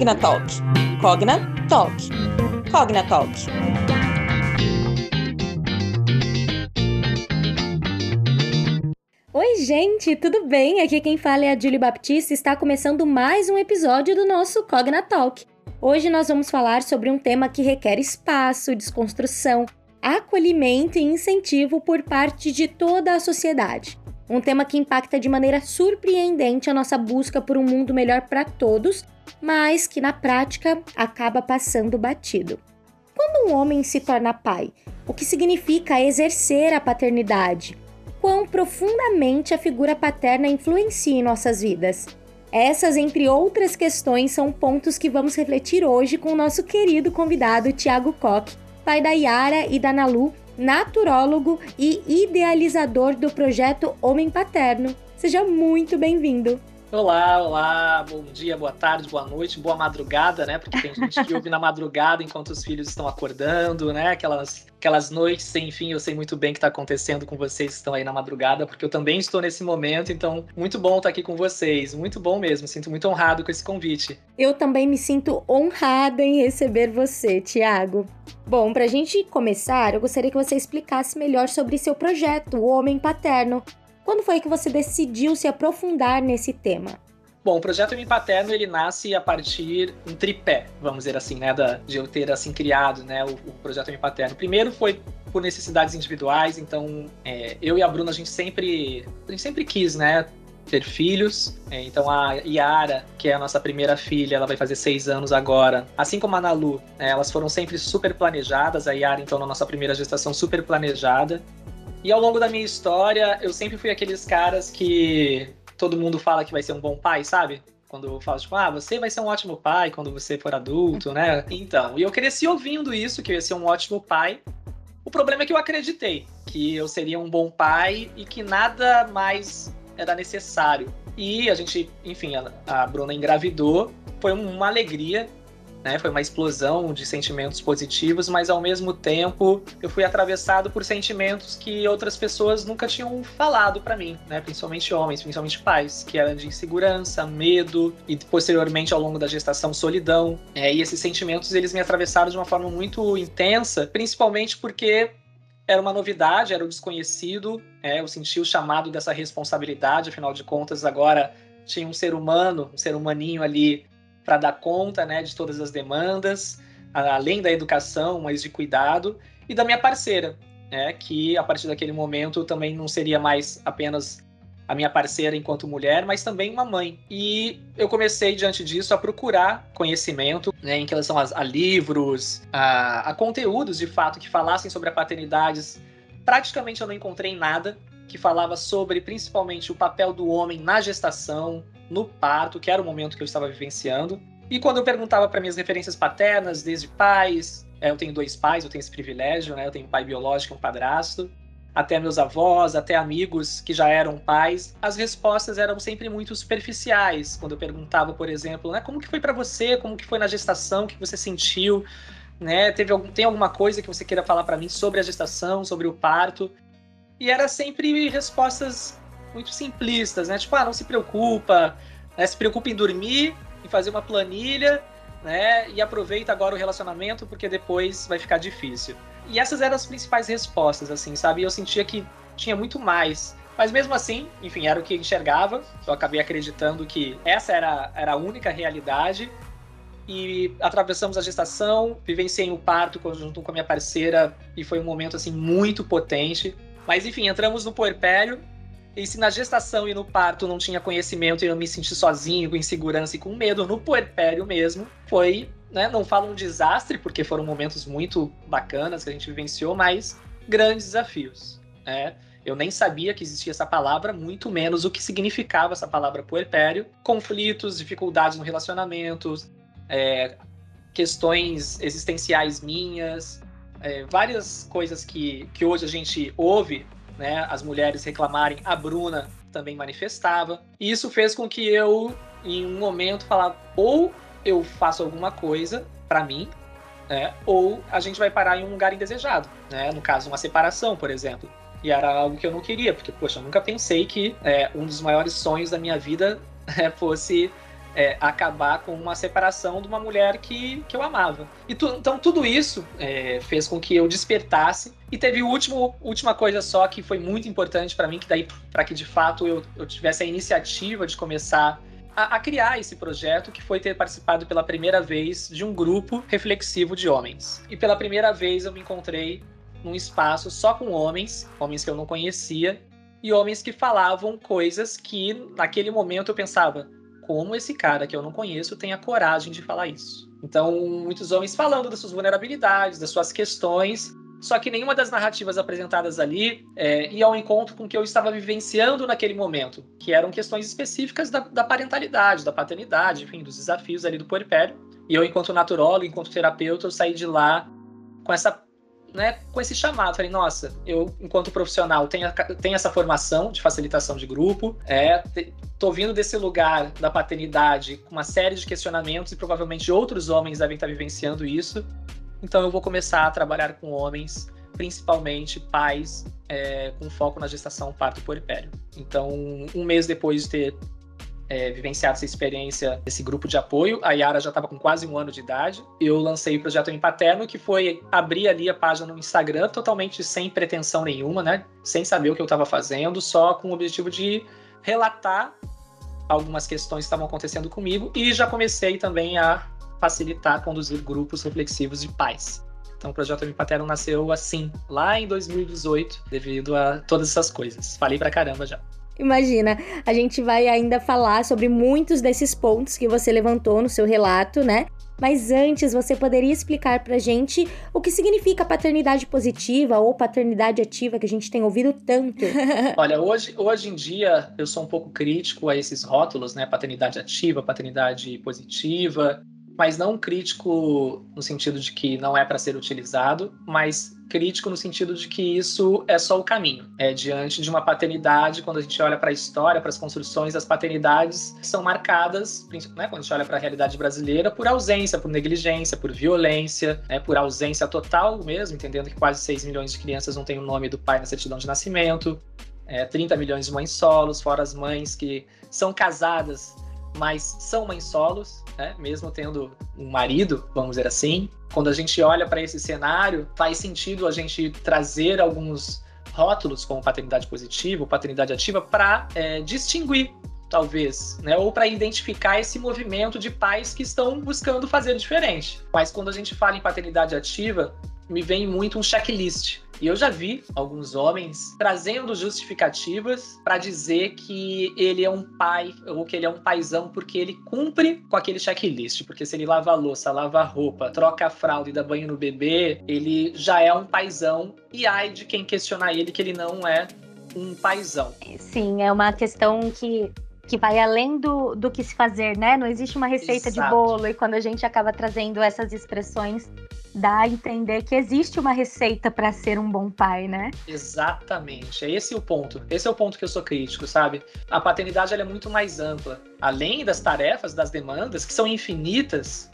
Cognatalk. Cognatalk. Cognatalk. Oi, gente, tudo bem? Aqui quem fala é a Julie Baptista e está começando mais um episódio do nosso Cognatalk. Hoje nós vamos falar sobre um tema que requer espaço, desconstrução, acolhimento e incentivo por parte de toda a sociedade. Um tema que impacta de maneira surpreendente a nossa busca por um mundo melhor para todos, mas que na prática acaba passando batido. Quando um homem se torna pai, o que significa exercer a paternidade? Quão profundamente a figura paterna influencia em nossas vidas? Essas, entre outras questões, são pontos que vamos refletir hoje com o nosso querido convidado Tiago Koch, pai da Yara e da Nalu, naturólogo e idealizador do projeto Homem Paterno. Seja muito bem-vindo. Olá, olá, bom dia, boa tarde, boa noite, boa madrugada, né? Porque tem gente que ouve na madrugada enquanto os filhos estão acordando, né? Aquelas, aquelas noites sem fim, eu sei muito bem o que está acontecendo com vocês que estão aí na madrugada, porque eu também estou nesse momento, então muito bom estar aqui com vocês, muito bom mesmo, sinto muito honrado com esse convite. Eu também me sinto honrada em receber você, Tiago. Bom, para a gente começar, eu gostaria que você explicasse melhor sobre seu projeto, o Homem Paterno, quando foi que você decidiu se aprofundar nesse tema? Bom, o projeto Me Paterno ele nasce a partir um tripé, vamos dizer assim, né, da, de eu ter assim criado, né, o, o projeto Me Paterno. Primeiro foi por necessidades individuais, então é, eu e a Bruna a gente sempre a gente sempre quis, né, ter filhos. É, então a Yara, que é a nossa primeira filha, ela vai fazer seis anos agora. Assim como a Nalu, né, elas foram sempre super planejadas. A Yara, então, na nossa primeira gestação, super planejada. E ao longo da minha história, eu sempre fui aqueles caras que todo mundo fala que vai ser um bom pai, sabe? Quando fala, tipo, ah, você vai ser um ótimo pai quando você for adulto, né? Então, e eu cresci ouvindo isso, que eu ia ser um ótimo pai. O problema é que eu acreditei que eu seria um bom pai e que nada mais era necessário. E a gente, enfim, a, a Bruna engravidou. Foi uma alegria né? Foi uma explosão de sentimentos positivos, mas ao mesmo tempo eu fui atravessado por sentimentos que outras pessoas nunca tinham falado para mim, né? Principalmente homens, principalmente pais, que eram de insegurança, medo e posteriormente ao longo da gestação solidão. É, e esses sentimentos eles me atravessaram de uma forma muito intensa, principalmente porque era uma novidade, era o desconhecido. É, eu senti o chamado dessa responsabilidade, afinal de contas agora tinha um ser humano, um ser humaninho ali para dar conta né, de todas as demandas, além da educação, mas de cuidado, e da minha parceira, né, que a partir daquele momento também não seria mais apenas a minha parceira enquanto mulher, mas também uma mãe. E eu comecei, diante disso, a procurar conhecimento né, em relação a, a livros, a, a, conteúdos de fato que falassem sobre a paternidade. Praticamente eu não encontrei nada que falava sobre principalmente o papel do homem na gestação, no parto, que era o momento que eu estava vivenciando. E quando eu perguntava para minhas referências paternas, desde pais, é, eu tenho dois pais, eu tenho esse privilégio, né? Eu tenho um pai biológico um padrasto, até meus avós, até amigos que já eram pais, as respostas eram sempre muito superficiais. Quando eu perguntava, por exemplo, né, como que foi para você, como que foi na gestação, o que você sentiu, né? Teve algum, tem alguma coisa que você queira falar para mim sobre a gestação, sobre o parto? E era sempre respostas muito simplistas, né? Tipo, ah, não se preocupa, né? se preocupa em dormir, em fazer uma planilha, né? E aproveita agora o relacionamento porque depois vai ficar difícil. E essas eram as principais respostas, assim, sabe? Eu sentia que tinha muito mais. Mas mesmo assim, enfim, era o que enxergava. Eu acabei acreditando que essa era, era a única realidade. E atravessamos a gestação, vivenciei o parto junto com a minha parceira e foi um momento assim muito potente. Mas enfim, entramos no puerpério e se na gestação e no parto não tinha conhecimento e eu me senti sozinho, com insegurança e com medo, no puerpério mesmo, foi, né, não falo um desastre, porque foram momentos muito bacanas que a gente vivenciou, mas grandes desafios, né? Eu nem sabia que existia essa palavra, muito menos o que significava essa palavra puerpério. Conflitos, dificuldades no relacionamento, é, questões existenciais minhas, é, várias coisas que, que hoje a gente ouve né, as mulheres reclamarem, a Bruna também manifestava. E isso fez com que eu, em um momento, falar ou eu faço alguma coisa para mim, né, ou a gente vai parar em um lugar indesejado, né, no caso, uma separação, por exemplo. E era algo que eu não queria, porque, poxa, eu nunca pensei que é, um dos maiores sonhos da minha vida é, fosse é, acabar com uma separação de uma mulher que, que eu amava. E tu, então tudo isso é, fez com que eu despertasse. E teve o último, última coisa só que foi muito importante para mim, que daí para que de fato eu, eu tivesse a iniciativa de começar a, a, criar esse projeto, que foi ter participado pela primeira vez de um grupo reflexivo de homens. E pela primeira vez eu me encontrei num espaço só com homens, homens que eu não conhecia, e homens que falavam coisas que naquele momento eu pensava, como esse cara que eu não conheço tem a coragem de falar isso. Então, muitos homens falando das suas vulnerabilidades, das suas questões, só que nenhuma das narrativas apresentadas ali é, ia ao encontro com o que eu estava vivenciando naquele momento, que eram questões específicas da, da parentalidade, da paternidade, enfim, dos desafios ali do puerpério. E eu, enquanto naturólogo, enquanto terapeuta, eu saí de lá com essa né, com esse chamado. Falei, nossa, eu, enquanto profissional, tenho, tenho essa formação de facilitação de grupo, é, tô vindo desse lugar da paternidade com uma série de questionamentos e provavelmente outros homens devem estar vivenciando isso. Então eu vou começar a trabalhar com homens, principalmente pais, é, com foco na gestação parto puerpério. Então, um mês depois de ter é, vivenciado essa experiência desse grupo de apoio. A Yara já estava com quase um ano de idade. Eu lancei o projeto Empaterno, que foi abrir ali a página no Instagram, totalmente sem pretensão nenhuma, né? Sem saber o que eu estava fazendo, só com o objetivo de relatar algumas questões que estavam acontecendo comigo e já comecei também a facilitar, conduzir grupos reflexivos de pais. Então o projeto Empaterno nasceu assim, lá em 2018, devido a todas essas coisas. Falei pra caramba já. Imagina, a gente vai ainda falar sobre muitos desses pontos que você levantou no seu relato, né? Mas antes, você poderia explicar pra gente o que significa paternidade positiva ou paternidade ativa que a gente tem ouvido tanto? Olha, hoje, hoje em dia eu sou um pouco crítico a esses rótulos, né? Paternidade ativa, paternidade positiva mas não crítico no sentido de que não é para ser utilizado, mas crítico no sentido de que isso é só o caminho. É diante de uma paternidade, quando a gente olha para a história, para as construções, as paternidades são marcadas, né, quando a gente olha para a realidade brasileira, por ausência, por negligência, por violência, né, por ausência total mesmo, entendendo que quase 6 milhões de crianças não têm o nome do pai na certidão de nascimento, é, 30 milhões de mães solos, fora as mães que são casadas mas são mães solos, né? mesmo tendo um marido, vamos dizer assim. Quando a gente olha para esse cenário, faz sentido a gente trazer alguns rótulos como paternidade positiva ou paternidade ativa para é, distinguir talvez, né? Ou para identificar esse movimento de pais que estão buscando fazer diferente. Mas quando a gente fala em paternidade ativa, me vem muito um checklist. E eu já vi alguns homens trazendo justificativas para dizer que ele é um pai ou que ele é um paizão porque ele cumpre com aquele checklist. Porque se ele lava louça, lava roupa, troca a fralda e dá banho no bebê, ele já é um paizão. E ai de quem questionar ele que ele não é um paizão. Sim, é uma questão que que vai além do, do que se fazer, né? Não existe uma receita Exato. de bolo e quando a gente acaba trazendo essas expressões dá a entender que existe uma receita para ser um bom pai, né? Exatamente. É esse o ponto. Esse é o ponto que eu sou crítico, sabe? A paternidade é muito mais ampla. Além das tarefas, das demandas, que são infinitas,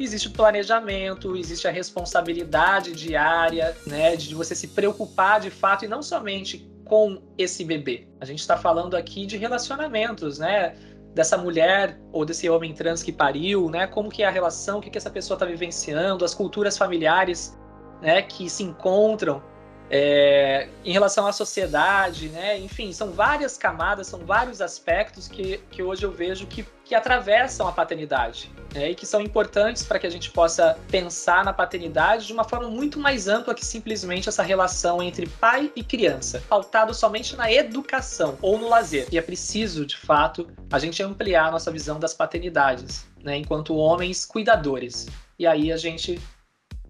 existe o planejamento, existe a responsabilidade diária, né, de você se preocupar de fato e não somente com esse bebê. A gente está falando aqui de relacionamentos, né? dessa mulher ou desse homem trans que pariu, né? Como que é a relação, o que, que essa pessoa está vivenciando, as culturas familiares, né? Que se encontram é, em relação à sociedade, né? Enfim, são várias camadas, são vários aspectos que, que hoje eu vejo que, que atravessam a paternidade né? e que são importantes para que a gente possa pensar na paternidade de uma forma muito mais ampla que simplesmente essa relação entre pai e criança, pautado somente na educação ou no lazer. E é preciso, de fato, a gente ampliar a nossa visão das paternidades, né? enquanto homens cuidadores. E aí a gente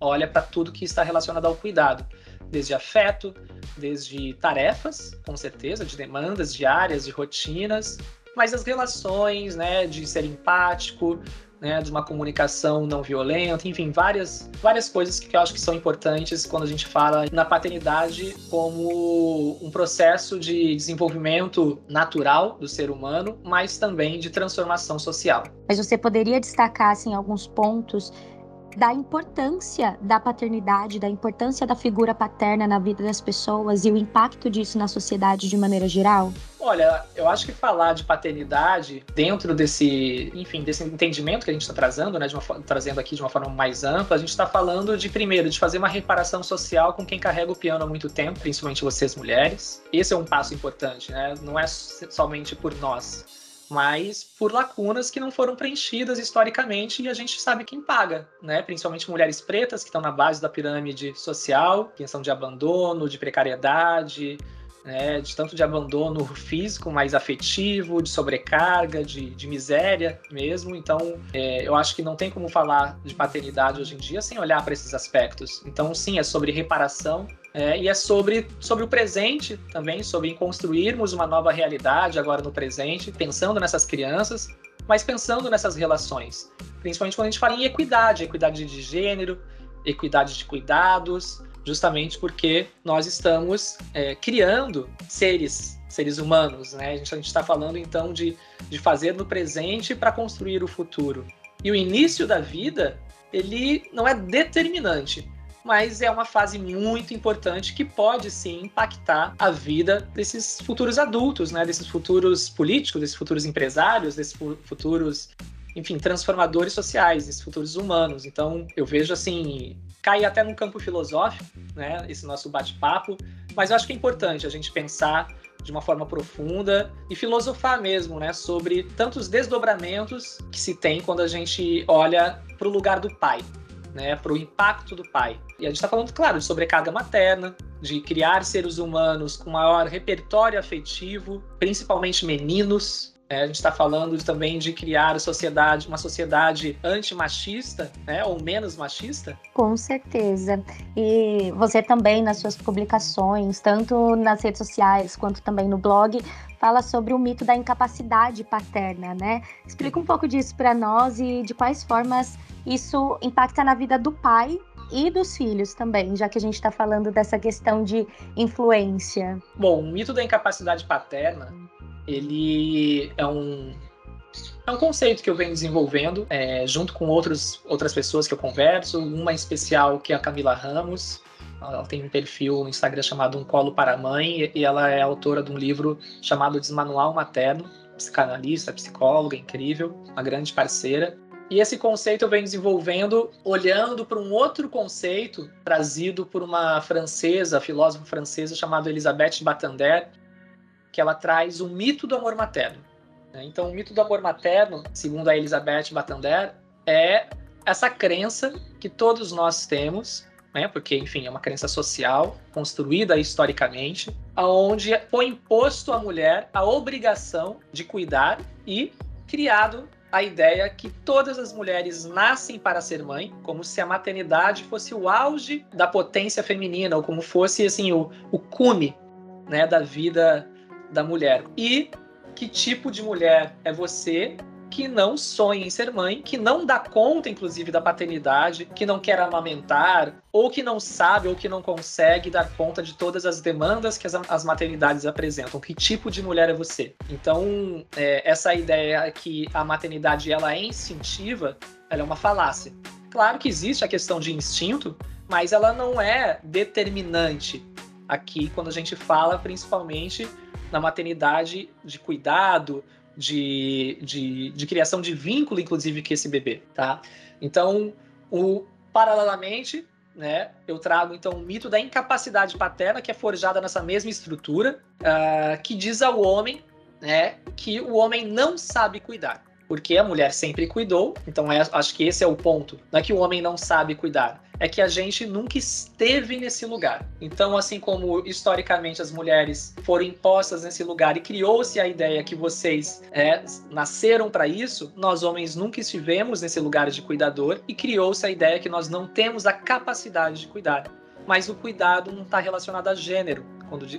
olha para tudo que está relacionado ao cuidado desde afeto, desde tarefas, com certeza, de demandas diárias, de rotinas, mas as relações, né, de ser empático, né, de uma comunicação não violenta, enfim, várias, várias coisas que eu acho que são importantes quando a gente fala na paternidade como um processo de desenvolvimento natural do ser humano, mas também de transformação social. Mas você poderia destacar assim alguns pontos da importância da paternidade, da importância da figura paterna na vida das pessoas e o impacto disso na sociedade de maneira geral? Olha, eu acho que falar de paternidade dentro desse, enfim, desse entendimento que a gente está trazendo, né, uma, trazendo aqui de uma forma mais ampla, a gente está falando de primeiro de fazer uma reparação social com quem carrega o piano há muito tempo, principalmente vocês mulheres. Esse é um passo importante, né? Não é somente por nós, mas por lacunas que não foram preenchidas historicamente e a gente sabe quem paga, né? Principalmente mulheres pretas que estão na base da pirâmide social, questão de abandono, de precariedade, né, de tanto de abandono físico, mais afetivo, de sobrecarga, de, de miséria mesmo. Então, é, eu acho que não tem como falar de paternidade hoje em dia sem olhar para esses aspectos. Então, sim, é sobre reparação é, e é sobre, sobre o presente também, sobre construirmos uma nova realidade agora no presente, pensando nessas crianças, mas pensando nessas relações. Principalmente quando a gente fala em equidade, equidade de gênero, equidade de cuidados, justamente porque nós estamos é, criando seres, seres humanos, né? A gente está falando então de, de fazer no presente para construir o futuro. E o início da vida, ele não é determinante, mas é uma fase muito importante que pode sim impactar a vida desses futuros adultos, né? Desses futuros políticos, desses futuros empresários, desses futuros enfim, transformadores sociais, esses futuros humanos. Então, eu vejo assim, cai até no campo filosófico, né, esse nosso bate-papo, mas eu acho que é importante a gente pensar de uma forma profunda e filosofar mesmo, né, sobre tantos desdobramentos que se tem quando a gente olha para o lugar do pai, né, para o impacto do pai. E a gente está falando, claro, de sobrecarga materna, de criar seres humanos com maior repertório afetivo, principalmente meninos, é, a gente está falando também de criar sociedade, uma sociedade antimachista, né, ou menos machista? Com certeza. E você também, nas suas publicações, tanto nas redes sociais quanto também no blog, fala sobre o mito da incapacidade paterna, né? Explica um pouco disso para nós e de quais formas isso impacta na vida do pai e dos filhos também, já que a gente está falando dessa questão de influência. Bom, o mito da incapacidade paterna ele é um é um conceito que eu venho desenvolvendo é, junto com outros, outras pessoas que eu converso, uma em especial que é a Camila Ramos. Ela tem um perfil no Instagram chamado Um Colo para a Mãe e ela é autora de um livro chamado Desmanual Materno, psicanalista, psicóloga, incrível, uma grande parceira. E esse conceito eu venho desenvolvendo olhando para um outro conceito trazido por uma francesa, filósofa francesa chamada Elisabeth Batander, que ela traz o mito do amor materno. Né? Então, o mito do amor materno, segundo a Elizabeth Batander, é essa crença que todos nós temos, né? porque, enfim, é uma crença social, construída historicamente, aonde foi imposto à mulher a obrigação de cuidar e criado a ideia que todas as mulheres nascem para ser mãe, como se a maternidade fosse o auge da potência feminina, ou como fosse assim o, o cume né, da vida da mulher. E que tipo de mulher é você que não sonha em ser mãe, que não dá conta, inclusive, da paternidade, que não quer amamentar, ou que não sabe ou que não consegue dar conta de todas as demandas que as, as maternidades apresentam. Que tipo de mulher é você? Então, é, essa ideia que a maternidade ela é instintiva, ela é uma falácia. Claro que existe a questão de instinto, mas ela não é determinante aqui quando a gente fala principalmente na maternidade de cuidado, de, de, de criação de vínculo, inclusive, com esse bebê, tá? Então, o, paralelamente, né, eu trago então o mito da incapacidade paterna, que é forjada nessa mesma estrutura, uh, que diz ao homem né, que o homem não sabe cuidar porque a mulher sempre cuidou, então é, acho que esse é o ponto. Não é que o homem não sabe cuidar, é que a gente nunca esteve nesse lugar. Então, assim como historicamente as mulheres foram impostas nesse lugar e criou-se a ideia que vocês é, nasceram para isso, nós homens nunca estivemos nesse lugar de cuidador e criou-se a ideia que nós não temos a capacidade de cuidar. Mas o cuidado não está relacionado a gênero,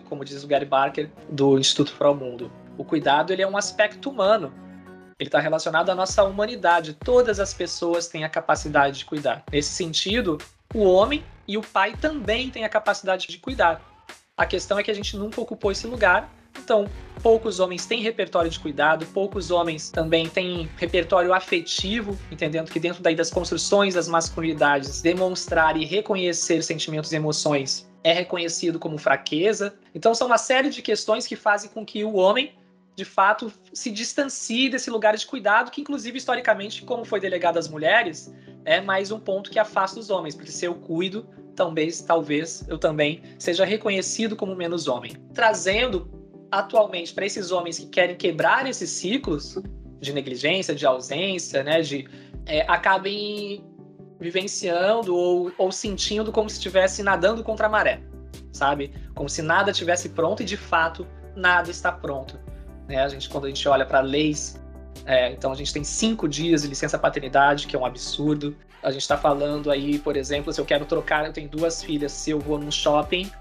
como diz o Gary Barker do Instituto Pro Mundo. O cuidado ele é um aspecto humano ele está relacionado à nossa humanidade. Todas as pessoas têm a capacidade de cuidar. Nesse sentido, o homem e o pai também têm a capacidade de cuidar. A questão é que a gente nunca ocupou esse lugar. Então, poucos homens têm repertório de cuidado, poucos homens também têm repertório afetivo, entendendo que dentro daí das construções das masculinidades, demonstrar e reconhecer sentimentos e emoções é reconhecido como fraqueza. Então, são uma série de questões que fazem com que o homem, de fato, se distancie desse lugar de cuidado, que, inclusive, historicamente, como foi delegado às mulheres, é mais um ponto que afasta os homens, porque se eu cuido, talvez, talvez eu também seja reconhecido como menos homem. Trazendo atualmente para esses homens que querem quebrar esses ciclos de negligência, de ausência, né, de é, acabem vivenciando ou, ou sentindo como se estivesse nadando contra a maré, sabe? Como se nada tivesse pronto e de fato nada está pronto. Né? A gente, quando a gente olha para leis, é, então a gente tem cinco dias de licença paternidade, que é um absurdo. A gente está falando aí, por exemplo, se eu quero trocar, eu tenho duas filhas, se eu vou num shopping,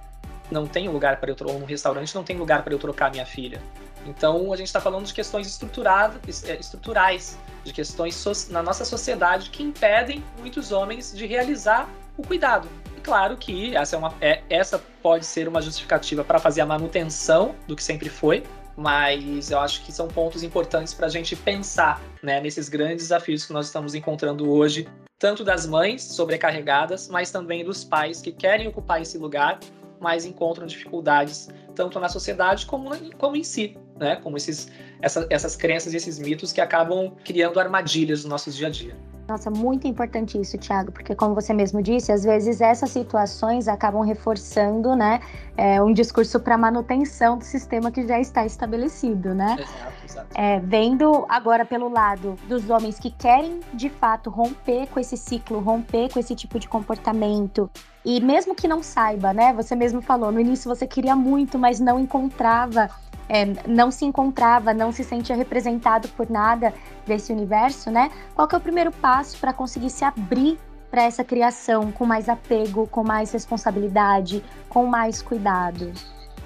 não tem lugar para eu trocar, ou num restaurante, não tem lugar para eu trocar minha filha. Então a gente está falando de questões estruturadas, é, estruturais de questões so na nossa sociedade que impedem muitos homens de realizar o cuidado. E claro que essa, é uma, é, essa pode ser uma justificativa para fazer a manutenção do que sempre foi, mas eu acho que são pontos importantes para a gente pensar né, nesses grandes desafios que nós estamos encontrando hoje, tanto das mães sobrecarregadas, mas também dos pais que querem ocupar esse lugar, mas encontram dificuldades tanto na sociedade como, como em si né? Como esses, essa, essas crenças e esses mitos que acabam criando armadilhas no nosso dia a dia. Nossa, muito importante isso, Thiago, porque como você mesmo disse, às vezes essas situações acabam reforçando, né, é, um discurso para manutenção do sistema que já está estabelecido, né? Exato, exato. É, vendo agora pelo lado dos homens que querem de fato romper com esse ciclo, romper com esse tipo de comportamento, e mesmo que não saiba, né? Você mesmo falou, no início você queria muito, mas não encontrava é, não se encontrava, não se sentia representado por nada desse universo, né? Qual que é o primeiro passo para conseguir se abrir para essa criação com mais apego, com mais responsabilidade, com mais cuidado?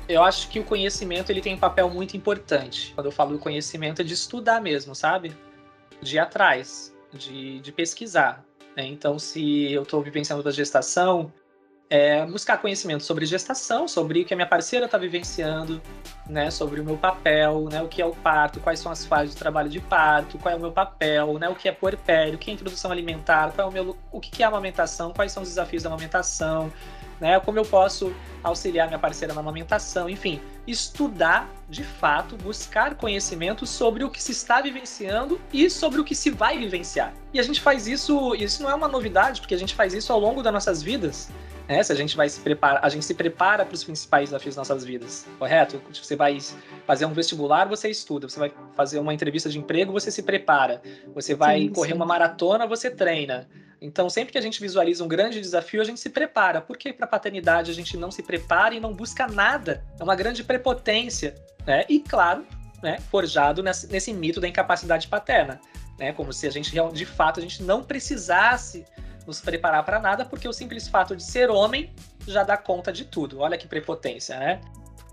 Eu acho que o conhecimento ele tem um papel muito importante. Quando eu falo do conhecimento é de estudar mesmo, sabe? De ir atrás, de, de pesquisar. Né? Então, se eu estou vivenciando da gestação, é, buscar conhecimento sobre gestação, sobre o que a minha parceira está vivenciando, né, sobre o meu papel, né, o que é o parto, quais são as fases de trabalho de parto, qual é o meu papel, né, o que é puerpério, o que é introdução alimentar, qual é o, meu, o que é amamentação, quais são os desafios da amamentação, né, como eu posso auxiliar minha parceira na amamentação, enfim, estudar de fato, buscar conhecimento sobre o que se está vivenciando e sobre o que se vai vivenciar. E a gente faz isso, isso não é uma novidade, porque a gente faz isso ao longo das nossas vidas. Né? Se a gente vai se preparar, a gente se prepara para os principais desafios das nossas vidas, correto? Você vai fazer um vestibular, você estuda. Você vai fazer uma entrevista de emprego, você se prepara. Você vai sim, correr sim. uma maratona, você treina. Então, sempre que a gente visualiza um grande desafio, a gente se prepara. Por que para a paternidade a gente não se prepara e não busca nada? É uma grande prepotência, né? E claro, né, forjado nesse, nesse mito da incapacidade paterna, né? Como se a gente de fato a gente não precisasse nos preparar para nada, porque o simples fato de ser homem já dá conta de tudo. Olha que prepotência, né?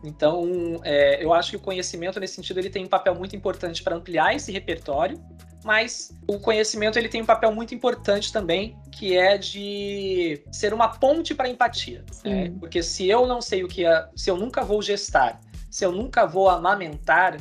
Então, é, eu acho que o conhecimento nesse sentido ele tem um papel muito importante para ampliar esse repertório, mas o conhecimento ele tem um papel muito importante também, que é de ser uma ponte para empatia. Né? Porque se eu não sei o que é, se eu nunca vou gestar, se eu nunca vou amamentar,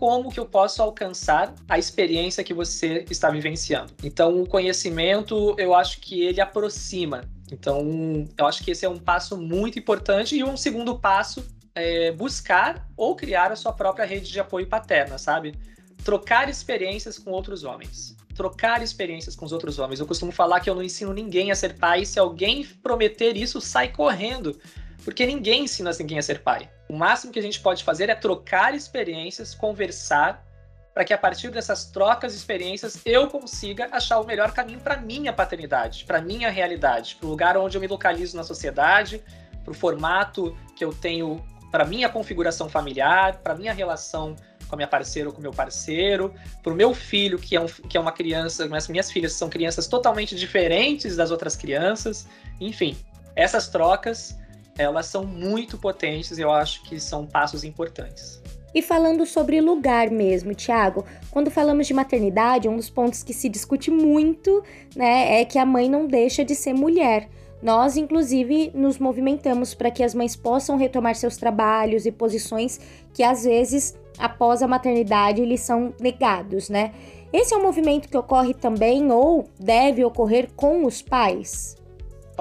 como que eu posso alcançar a experiência que você está vivenciando. Então, o conhecimento, eu acho que ele aproxima. Então, eu acho que esse é um passo muito importante. E um segundo passo é buscar ou criar a sua própria rede de apoio paterna, sabe? Trocar experiências com outros homens. Trocar experiências com os outros homens. Eu costumo falar que eu não ensino ninguém a ser pai. Se alguém prometer isso, sai correndo porque ninguém ensina ninguém a ser pai. O máximo que a gente pode fazer é trocar experiências, conversar, para que a partir dessas trocas de experiências eu consiga achar o melhor caminho para minha paternidade, para minha realidade, para o lugar onde eu me localizo na sociedade, para o formato que eu tenho para minha configuração familiar, para minha relação com a minha parceira ou com o meu parceiro, para o meu filho, que é, um, que é uma criança, mas minhas filhas são crianças totalmente diferentes das outras crianças. Enfim, essas trocas elas são muito potentes e eu acho que são passos importantes. E falando sobre lugar mesmo, Tiago, quando falamos de maternidade, um dos pontos que se discute muito, né, é que a mãe não deixa de ser mulher. Nós, inclusive, nos movimentamos para que as mães possam retomar seus trabalhos e posições que às vezes, após a maternidade, lhes são negados, né? Esse é um movimento que ocorre também ou deve ocorrer com os pais?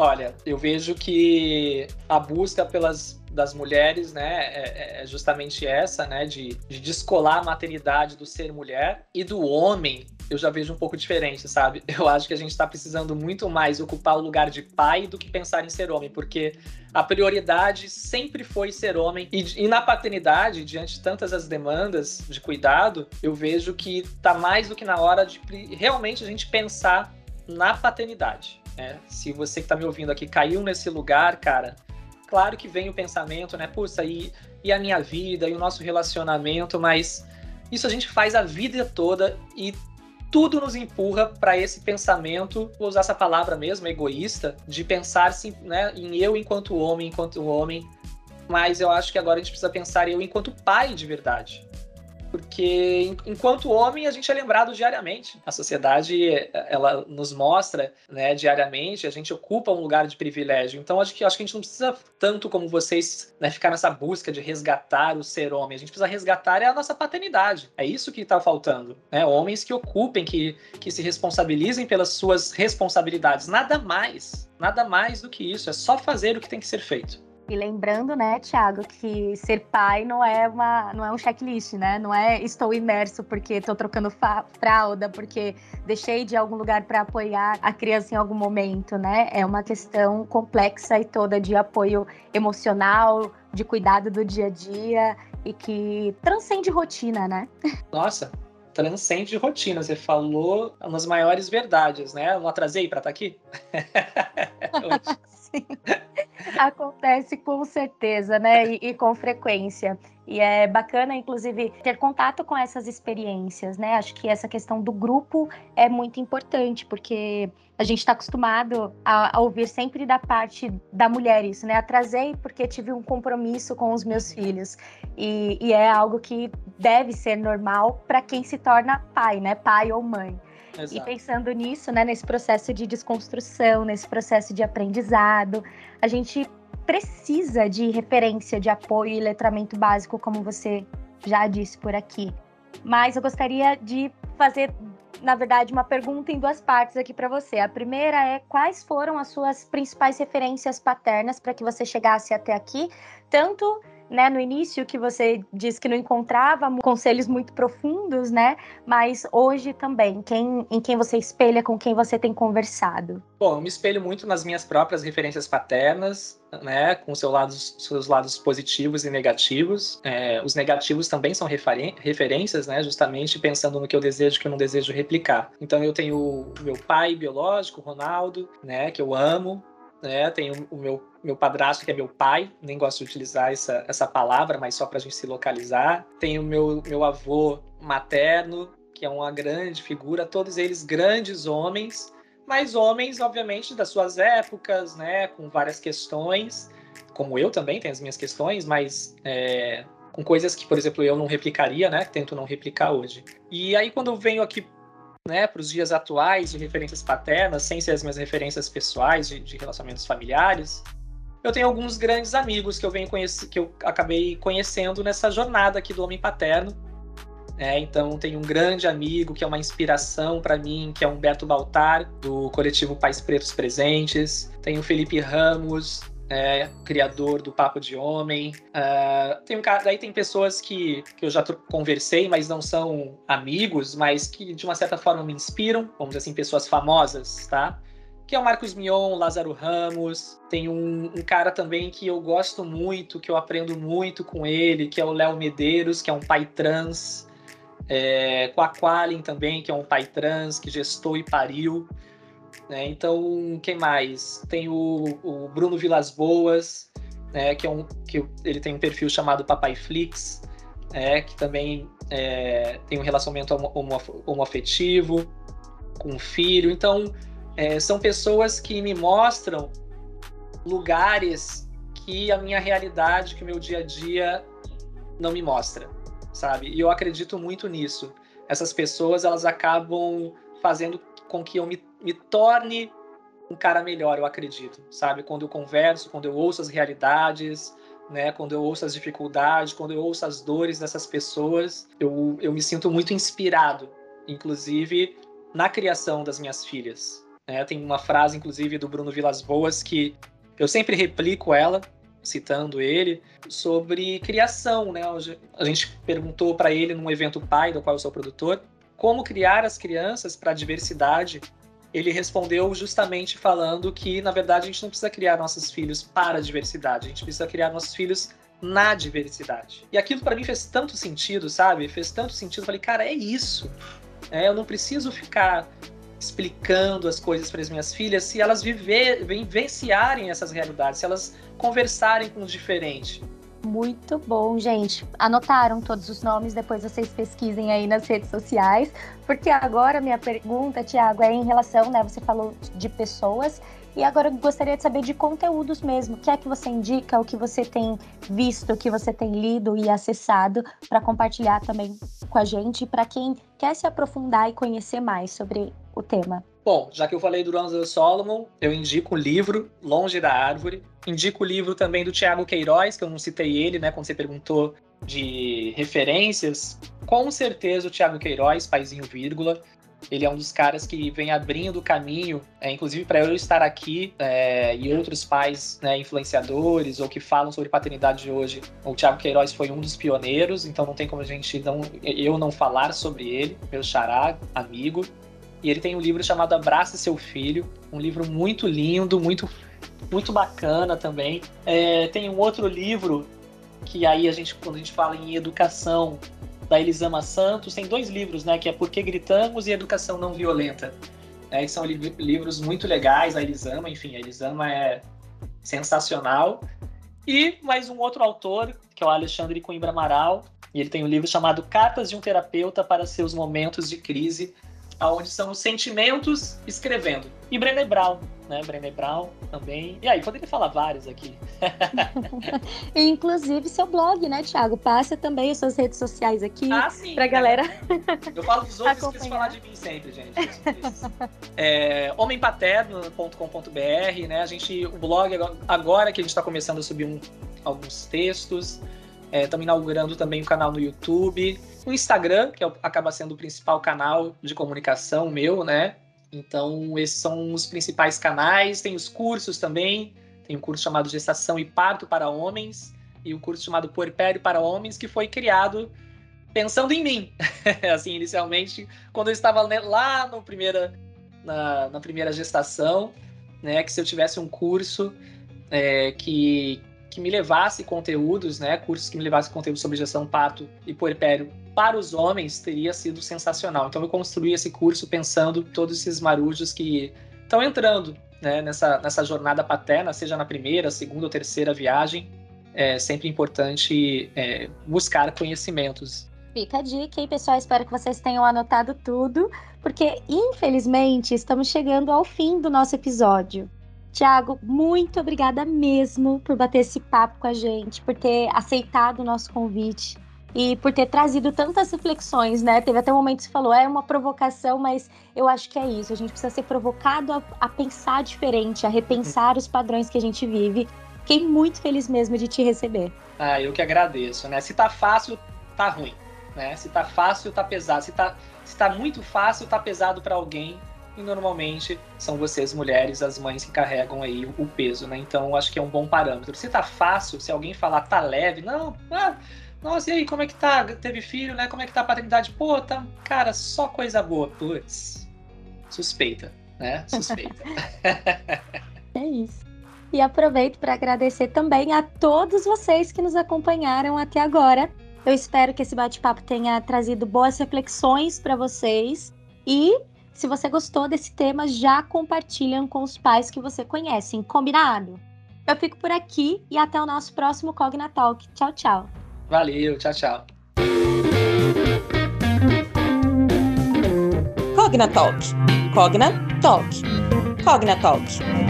Olha, eu vejo que a busca pelas das mulheres, né, é, é, justamente essa, né, de, de descolar a maternidade do ser mulher e do homem. Eu já vejo um pouco diferente, sabe? Eu acho que a gente está precisando muito mais ocupar o lugar de pai do que pensar em ser homem, porque a prioridade sempre foi ser homem. E, e na paternidade, diante de tantas as demandas de cuidado, eu vejo que tá mais do que na hora de realmente a gente pensar na paternidade. Né? Se você que está me ouvindo aqui caiu nesse lugar, cara, claro que vem o pensamento, né? Puxa, e, e a minha vida, e o nosso relacionamento, mas isso a gente faz a vida toda e tudo nos empurra para esse pensamento, vou usar essa palavra mesmo, egoísta, de pensar sim, né, em eu enquanto homem, enquanto homem. Mas eu acho que agora a gente precisa pensar em eu enquanto pai de verdade porque enquanto homem a gente é lembrado diariamente. A sociedade ela nos mostra, né, diariamente, a gente ocupa um lugar de privilégio. Então acho que acho que a gente não precisa tanto como vocês, né, ficar nessa busca de resgatar o ser homem. A gente precisa resgatar é a nossa paternidade. É isso que está faltando, né? Homens que ocupem, que que se responsabilizem pelas suas responsabilidades, nada mais. Nada mais do que isso, é só fazer o que tem que ser feito. E lembrando, né, Thiago, que ser pai não é uma, não é um checklist, né? Não é estou imerso porque estou trocando fralda, porque deixei de algum lugar para apoiar a criança em algum momento, né? É uma questão complexa e toda de apoio emocional, de cuidado do dia a dia e que transcende rotina, né? Nossa, transcende rotina. Você falou nas maiores verdades, né? Eu não atrasei para estar tá aqui? Sim. Acontece com certeza, né? E, e, com frequência. E é bacana, inclusive, ter contato com essas experiências, né? Acho que essa questão do grupo é muito importante, porque a gente está acostumado a, a, ouvir sempre da parte da mulher isso, né? Atrasei porque tive um compromisso com os meus filhos. E, e é algo que deve ser normal para quem se torna pai, né? Pai ou mãe. Exato. E pensando nisso, né, nesse processo de desconstrução, nesse processo de aprendizado, a gente precisa de referência, de apoio e letramento básico, como você já disse por aqui. Mas eu gostaria de fazer, na verdade, uma pergunta em duas partes aqui para você. A primeira é quais foram as suas principais referências paternas para que você chegasse até aqui, tanto né, no início que você disse que não encontrava conselhos muito profundos, né? Mas hoje também, quem, em quem você espelha, com quem você tem conversado? Bom, eu me espelho muito nas minhas próprias referências paternas, né, com seus lados, seus lados positivos e negativos. É, os negativos também são referências, né, justamente pensando no que eu desejo que eu não desejo replicar. Então eu tenho o meu pai biológico, Ronaldo, né, que eu amo, né? Tem o, o, meu, meu padrasto, que é meu pai, nem gosto de utilizar essa, essa palavra, mas só para a gente se localizar. Tem o meu, meu avô materno, que é uma grande figura, todos eles grandes homens, mas homens, obviamente, das suas épocas, né? Com várias questões, como eu também tenho as minhas questões, mas é, com coisas que, por exemplo, eu não replicaria, né? Tento não replicar hoje. E aí, quando eu venho aqui né, para os dias atuais de referências paternas, sem ser as minhas referências pessoais de, de relacionamentos familiares, eu tenho alguns grandes amigos que eu venho conhecer, que eu acabei conhecendo nessa jornada aqui do homem paterno. É, então tem um grande amigo que é uma inspiração para mim, que é Humberto Baltar, do coletivo Pais Pretos Presentes. Tem o Felipe Ramos, é, criador do Papo de Homem. Uh, tem um daí tem pessoas que, que eu já conversei, mas não são amigos, mas que de uma certa forma me inspiram, vamos dizer assim, pessoas famosas, tá? Que é o Marcos Mion, Lázaro Ramos. Tem um, um cara também que eu gosto muito, que eu aprendo muito com ele, que é o Léo Medeiros, que é um pai trans. É, com a Qualin também, que é um pai trans, que gestou e pariu. Né? Então, quem mais? Tem o, o Bruno Vilas Boas, né? que, é um, que ele tem um perfil chamado Papai Flix, é, que também é, tem um relacionamento homo, homoafetivo com um filho. Então, é, são pessoas que me mostram lugares que a minha realidade, que o meu dia a dia não me mostra, sabe? E eu acredito muito nisso. Essas pessoas, elas acabam fazendo com que eu me, me torne um cara melhor, eu acredito, sabe? Quando eu converso, quando eu ouço as realidades, né? Quando eu ouço as dificuldades, quando eu ouço as dores dessas pessoas, eu, eu me sinto muito inspirado, inclusive na criação das minhas filhas. Né? Tem uma frase, inclusive, do Bruno Vilas Boas que eu sempre replico ela, citando ele, sobre criação. Né? A gente perguntou para ele num evento pai, do qual eu sou produtor, como criar as crianças para a diversidade. Ele respondeu justamente falando que, na verdade, a gente não precisa criar nossos filhos para a diversidade, a gente precisa criar nossos filhos na diversidade. E aquilo para mim fez tanto sentido, sabe? Fez tanto sentido. Falei, cara, é isso. É, eu não preciso ficar explicando as coisas para as minhas filhas se elas vivenciarem essas realidades, se elas conversarem com os diferentes. Muito bom, gente. Anotaram todos os nomes, depois vocês pesquisem aí nas redes sociais, porque agora minha pergunta, Tiago, é em relação, né? Você falou de pessoas e agora eu gostaria de saber de conteúdos mesmo. O que é que você indica, o que você tem visto, o que você tem lido e acessado para compartilhar também com a gente, para quem quer se aprofundar e conhecer mais sobre o tema. Bom, já que eu falei do Ronald Solomon, eu indico o livro Longe da Árvore. Indico o livro também do Tiago Queiroz, que eu não citei ele, né, quando você perguntou de referências. Com certeza o Tiago Queiroz, paizinho vírgula. Ele é um dos caras que vem abrindo o caminho, é, inclusive para eu estar aqui é, e outros pais né, influenciadores ou que falam sobre paternidade hoje. O Tiago Queiroz foi um dos pioneiros, então não tem como a gente não, eu não falar sobre ele, meu xará, amigo. E ele tem um livro chamado Abraça Seu Filho, um livro muito lindo, muito, muito bacana também. É, tem um outro livro que aí a gente, quando a gente fala em educação, da Elisama Santos, tem dois livros, né? Que é Por que Gritamos e Educação Não Violenta. É, que são li livros muito legais, a Elisama, enfim, a Elisama é sensacional. E mais um outro autor, que é o Alexandre Coimbra Amaral, e ele tem um livro chamado Cartas de um Terapeuta para Seus Momentos de Crise, aonde são os sentimentos escrevendo. E Brené Brown, né? Brené Brown também. E aí, poderia falar vários aqui. Inclusive seu blog, né, Thiago? Passa também as suas redes sociais aqui ah, sim, pra galera. Eu falo dos outros, Acompanhar. esqueço falar de mim sempre, gente. é, homempaterno.com.br, né? A gente, o blog, agora que a gente está começando a subir um, alguns textos, Estamos é, inaugurando também um canal no YouTube. O Instagram, que é, acaba sendo o principal canal de comunicação meu, né? Então, esses são os principais canais. Tem os cursos também. Tem um curso chamado Gestação e Parto para Homens e o um curso chamado Puerpério para Homens, que foi criado pensando em mim. assim, inicialmente, quando eu estava lá no primeira, na, na primeira gestação, né? Que se eu tivesse um curso é, que, que me levasse conteúdos, né, cursos que me levassem conteúdo sobre gestão pato e puerpério para os homens teria sido sensacional. Então eu construí esse curso pensando todos esses marujos que estão entrando né, nessa, nessa jornada paterna, seja na primeira, segunda ou terceira viagem. É sempre importante é, buscar conhecimentos. Fica a dica, hein, pessoal? Espero que vocês tenham anotado tudo, porque infelizmente estamos chegando ao fim do nosso episódio. Tiago, muito obrigada mesmo por bater esse papo com a gente, por ter aceitado o nosso convite e por ter trazido tantas reflexões, né? Teve até um momento que você falou, é uma provocação, mas eu acho que é isso. A gente precisa ser provocado a, a pensar diferente, a repensar os padrões que a gente vive. Fiquei muito feliz mesmo de te receber. Ah, eu que agradeço, né? Se tá fácil, tá ruim, né? Se tá fácil, tá pesado. Se tá, se tá muito fácil, tá pesado para alguém e normalmente são vocês mulheres, as mães que carregam aí o peso, né? Então acho que é um bom parâmetro. Se tá fácil, se alguém falar tá leve, não, ah, nossa, e aí, como é que tá? Teve filho, né? Como é que tá a paternidade? Pô, tá, cara, só coisa boa. Putz, suspeita, né? Suspeita. é isso. E aproveito para agradecer também a todos vocês que nos acompanharam até agora. Eu espero que esse bate-papo tenha trazido boas reflexões para vocês e se você gostou desse tema, já compartilham com os pais que você conhece, combinado? Eu fico por aqui e até o nosso próximo Cogna Talk. Tchau, tchau. Valeu, tchau, tchau. Cogna Talk. Cogna Talk. Cogna Talk.